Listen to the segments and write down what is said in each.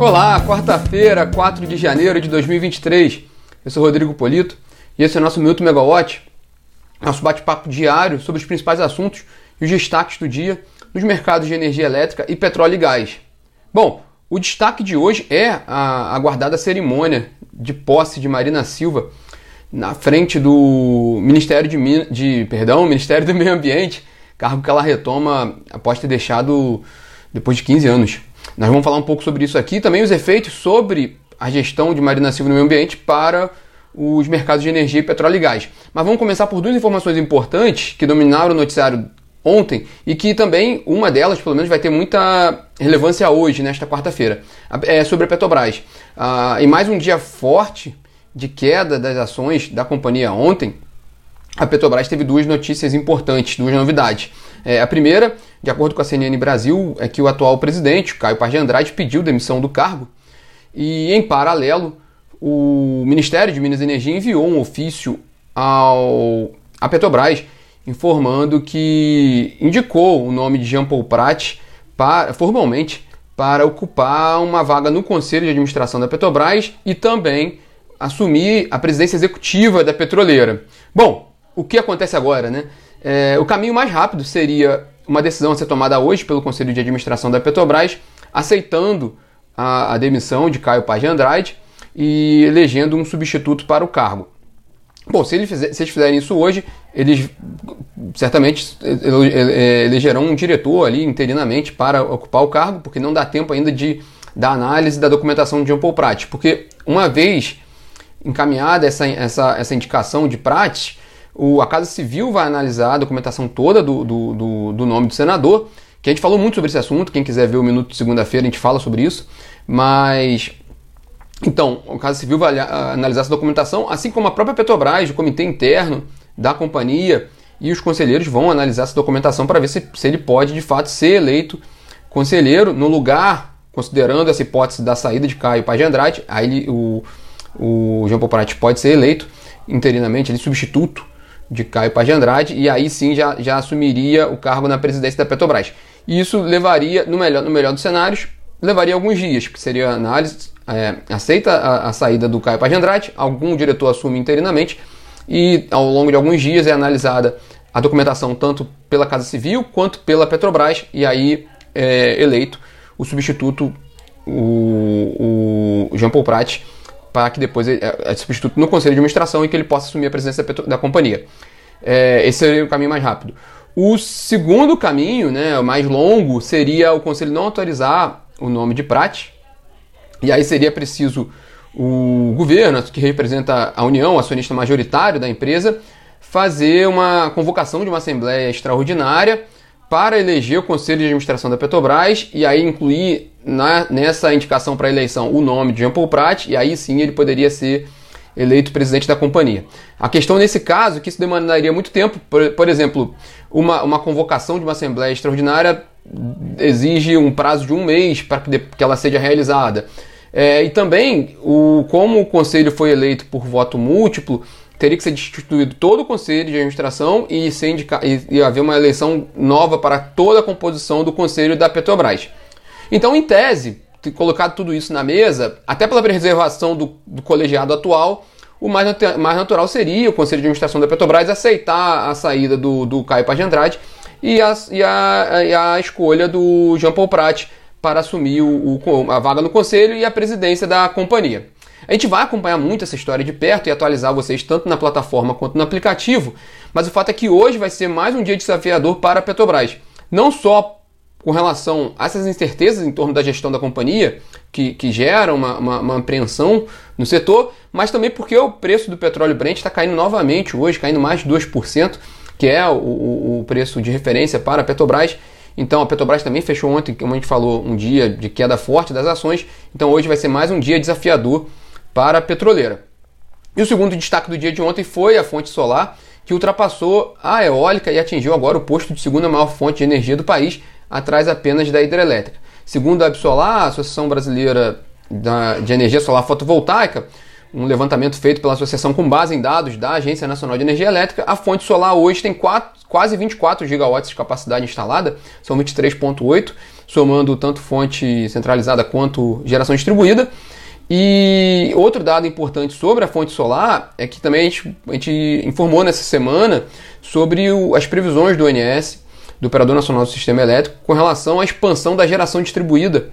Olá, quarta-feira, 4 de janeiro de 2023. Eu sou Rodrigo Polito e esse é o nosso Minuto Megawatt, nosso bate-papo diário sobre os principais assuntos e os destaques do dia nos mercados de energia elétrica e petróleo e gás. Bom, o destaque de hoje é a aguardada cerimônia de posse de Marina Silva na frente do Ministério de, de perdão, Ministério do Meio Ambiente, cargo que ela retoma após ter deixado depois de 15 anos. Nós vamos falar um pouco sobre isso aqui, também os efeitos sobre a gestão de Marina Silva no meio ambiente para os mercados de energia, petróleo e gás. Mas vamos começar por duas informações importantes que dominaram o noticiário ontem e que também uma delas, pelo menos, vai ter muita relevância hoje, nesta quarta-feira. É sobre a Petrobras. Ah, e mais um dia forte de queda das ações da companhia ontem, a Petrobras teve duas notícias importantes, duas novidades. É, a primeira, de acordo com a CNN Brasil, é que o atual presidente, Caio Paz de Andrade, pediu demissão do cargo e, em paralelo, o Ministério de Minas e Energia enviou um ofício ao, à Petrobras informando que indicou o nome de Jean Paul Prat para, formalmente para ocupar uma vaga no Conselho de Administração da Petrobras e também assumir a presidência executiva da petroleira. Bom, o que acontece agora, né? É, o caminho mais rápido seria uma decisão a ser tomada hoje pelo Conselho de Administração da Petrobras, aceitando a, a demissão de Caio Paz de Andrade e elegendo um substituto para o cargo. Bom, se, eles, fizer, se eles fizerem isso hoje, eles certamente elegerão um diretor ali interinamente para ocupar o cargo, porque não dá tempo ainda de da análise da documentação de Jean Paul Prat, porque uma vez encaminhada essa, essa, essa indicação de Prat, o, a Casa Civil vai analisar a documentação toda do, do, do, do nome do senador, que a gente falou muito sobre esse assunto, quem quiser ver o minuto de segunda-feira a gente fala sobre isso, mas então, o Casa Civil vai analisar essa documentação, assim como a própria Petrobras, o comitê interno da companhia e os conselheiros vão analisar essa documentação para ver se, se ele pode de fato ser eleito conselheiro no lugar, considerando essa hipótese da saída de Caio Paz de Andrade, aí ele, o, o Paul Prat pode ser eleito interinamente, ele substituto de Caio Paz de Andrade, e aí sim já, já assumiria o cargo na presidência da Petrobras. E isso levaria, no melhor, no melhor dos cenários, levaria alguns dias, que seria análise, é, aceita a, a, saída do Caio Paz de Andrade, algum diretor assume interinamente, e ao longo de alguns dias é analisada a documentação tanto pela Casa Civil quanto pela Petrobras, e aí é eleito o substituto, o, o Jean Paul Prat, para que depois ele é, é substituto no conselho de administração e que ele possa assumir a presidência da, companhia. É, esse seria o caminho mais rápido. O segundo caminho, né, mais longo, seria o conselho não autorizar o nome de Prat, e aí seria preciso o governo, que representa a União, acionista majoritário da empresa, fazer uma convocação de uma assembleia extraordinária para eleger o conselho de administração da Petrobras e aí incluir na, nessa indicação para eleição o nome de Jean Paul Prat e aí sim ele poderia ser eleito presidente da companhia. A questão nesse caso é que isso demandaria muito tempo, por, por exemplo, uma, uma convocação de uma assembleia extraordinária exige um prazo de um mês para que, que ela seja realizada. É, e também, o, como o conselho foi eleito por voto múltiplo, teria que ser destituído todo o conselho de administração e, ser indica, e, e haver uma eleição nova para toda a composição do conselho da Petrobras. Então, em tese, colocado tudo isso na mesa, até pela preservação do, do colegiado atual, o mais, mais, natural seria o Conselho de Administração da Petrobras aceitar a saída do, do Caio Paz de Andrade e a, e a, e a escolha do Jean Paul Prat para assumir o, o, a vaga no conselho e a presidência da companhia. A gente vai acompanhar muito essa história de perto e atualizar vocês tanto na plataforma quanto no aplicativo, mas o fato é que hoje vai ser mais um dia desafiador para a Petrobras. Não só com relação a essas incertezas em torno da gestão da companhia, que, que geram uma, uma, uma apreensão no setor, mas também porque o preço do petróleo Brent está caindo novamente hoje, caindo mais de 2%, que é o, o, o preço de referência para a Petrobras. Então a Petrobras também fechou ontem, como a gente falou, um dia de queda forte das ações. Então hoje vai ser mais um dia desafiador para a petroleira. E o segundo destaque do dia de ontem foi a fonte solar, que ultrapassou a eólica e atingiu agora o posto de segunda maior fonte de energia do país, atrás apenas da hidrelétrica. Segundo a Absolar, a Associação Brasileira de Energia Solar Fotovoltaica, um levantamento feito pela associação com base em dados da Agência Nacional de Energia Elétrica, a fonte solar hoje tem quatro, quase 24 gigawatts de capacidade instalada, são 23,8, somando tanto fonte centralizada quanto geração distribuída. E outro dado importante sobre a fonte solar é que também a gente, a gente informou nessa semana sobre o, as previsões do ONS, do Operador Nacional do Sistema Elétrico, com relação à expansão da geração distribuída,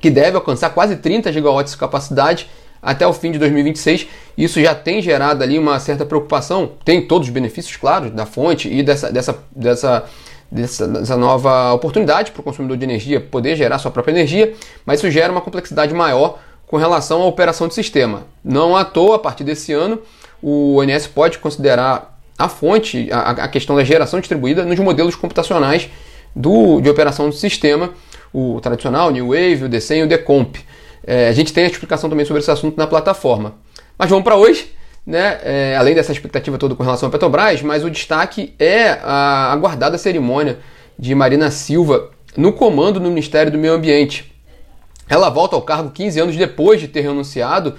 que deve alcançar quase 30 gigawatts de capacidade até o fim de 2026. Isso já tem gerado ali uma certa preocupação, tem todos os benefícios, claro, da fonte e dessa, dessa, dessa dessa, dessa nova oportunidade para o consumidor de energia poder gerar sua própria energia, mas isso gera uma complexidade maior com relação à operação do sistema. Não à toa, a partir desse ano, o ONS pode considerar a fonte, a, a questão da geração distribuída nos modelos computacionais do, de operação do sistema, o tradicional, o New Wave, o DCEM e o Decomp. É, a gente tem a explicação também sobre esse assunto na plataforma. Mas vamos para hoje né, é, além dessa expectativa toda com relação à Petrobras, mas o destaque é a aguardada cerimônia de Marina Silva no comando do Ministério do Meio Ambiente. Ela volta ao cargo 15 anos depois de ter renunciado,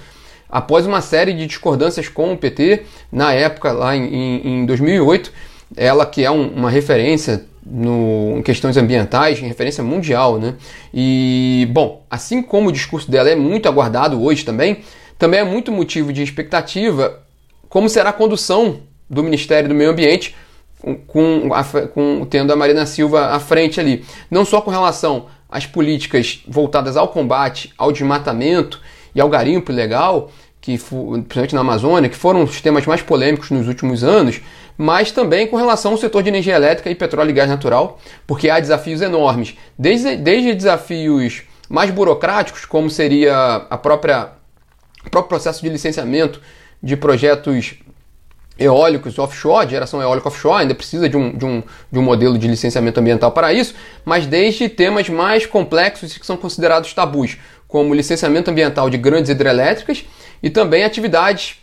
após uma série de discordâncias com o PT, na época, lá em, em 2008. Ela que é um, uma referência no, em questões ambientais, em referência mundial. Né? E, bom, assim como o discurso dela é muito aguardado hoje também, também é muito motivo de expectativa como será a condução do Ministério do Meio Ambiente com, com, tendo a Marina Silva à frente ali. Não só com relação às políticas voltadas ao combate, ao desmatamento e ao garimpo ilegal, que principalmente na Amazônia, que foram os temas mais polêmicos nos últimos anos, mas também com relação ao setor de energia elétrica e petróleo e gás natural, porque há desafios enormes, desde, desde desafios mais burocráticos, como seria a própria o próprio processo de licenciamento de projetos eólicos offshore, geração eólica offshore, ainda precisa de um, de, um, de um modelo de licenciamento ambiental para isso, mas desde temas mais complexos que são considerados tabus, como licenciamento ambiental de grandes hidrelétricas e também atividades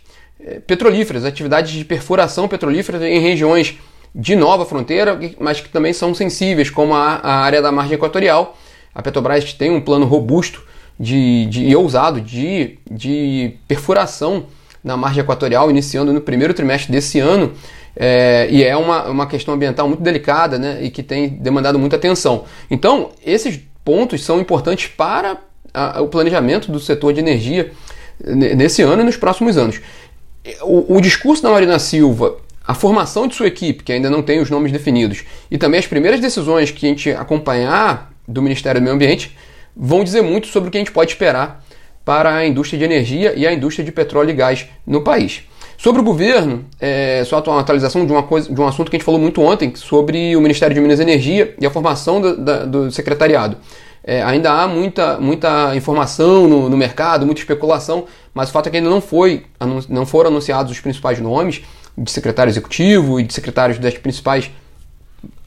eh, petrolíferas, atividades de perfuração petrolífera em regiões de nova fronteira, mas que também são sensíveis, como a, a área da margem equatorial. A Petrobras tem um plano robusto de, de, e ousado de, de perfuração na margem equatorial, iniciando no primeiro trimestre desse ano. É, e é uma, uma questão ambiental muito delicada né, e que tem demandado muita atenção. Então, esses pontos são importantes para a, o planejamento do setor de energia nesse ano e nos próximos anos. O, o discurso da Marina Silva, a formação de sua equipe, que ainda não tem os nomes definidos, e também as primeiras decisões que a gente acompanhar do Ministério do Meio Ambiente vão dizer muito sobre o que a gente pode esperar para a indústria de energia e a indústria de petróleo e gás no país. Sobre o governo, é, só uma atualização de, uma coisa, de um assunto que a gente falou muito ontem, sobre o Ministério de Minas e Energia e a formação do, da, do secretariado. É, ainda há muita, muita informação no, no, mercado, muita especulação, mas o fato é que ainda não, foi, não foram anunciados os principais nomes de secretário executivo e de secretários das principais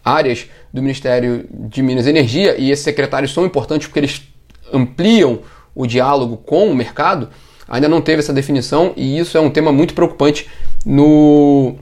áreas do Ministério de Minas e Energia, e esses secretários são importantes porque eles ampliam o diálogo com o mercado, ainda não teve essa definição e isso é um tema muito preocupante no,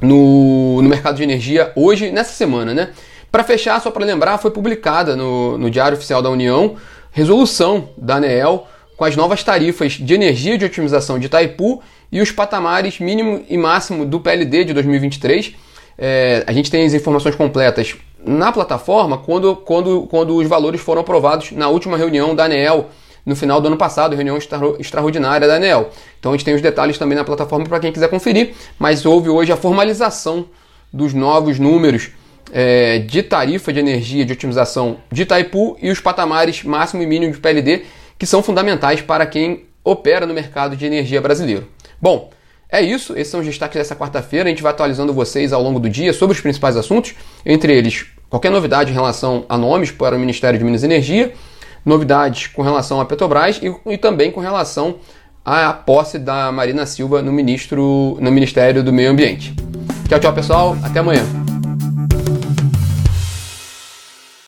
no, no mercado de energia hoje, nessa semana. Né? Para fechar, só para lembrar, foi publicada no, no Diário Oficial da União resolução da ANEEL com as novas tarifas de energia de otimização de Itaipu e os patamares mínimo e máximo do PLD de 2023 é, a gente tem as informações completas na plataforma quando, quando, quando os valores foram aprovados na última reunião da ANEEL no final do ano passado, reunião extraordinária da ANEEL. Então a gente tem os detalhes também na plataforma para quem quiser conferir, mas houve hoje a formalização dos novos números é, de tarifa de energia de otimização de Itaipu e os patamares máximo e mínimo de PLD, que são fundamentais para quem opera no mercado de energia brasileiro. Bom, é isso, esses são os destaques dessa quarta-feira. A gente vai atualizando vocês ao longo do dia sobre os principais assuntos, entre eles qualquer novidade em relação a nomes para o Ministério de Minas e Energia, novidades com relação à Petrobras e, e também com relação à posse da Marina Silva no, ministro, no Ministério do Meio Ambiente. Tchau, tchau, pessoal. Até amanhã.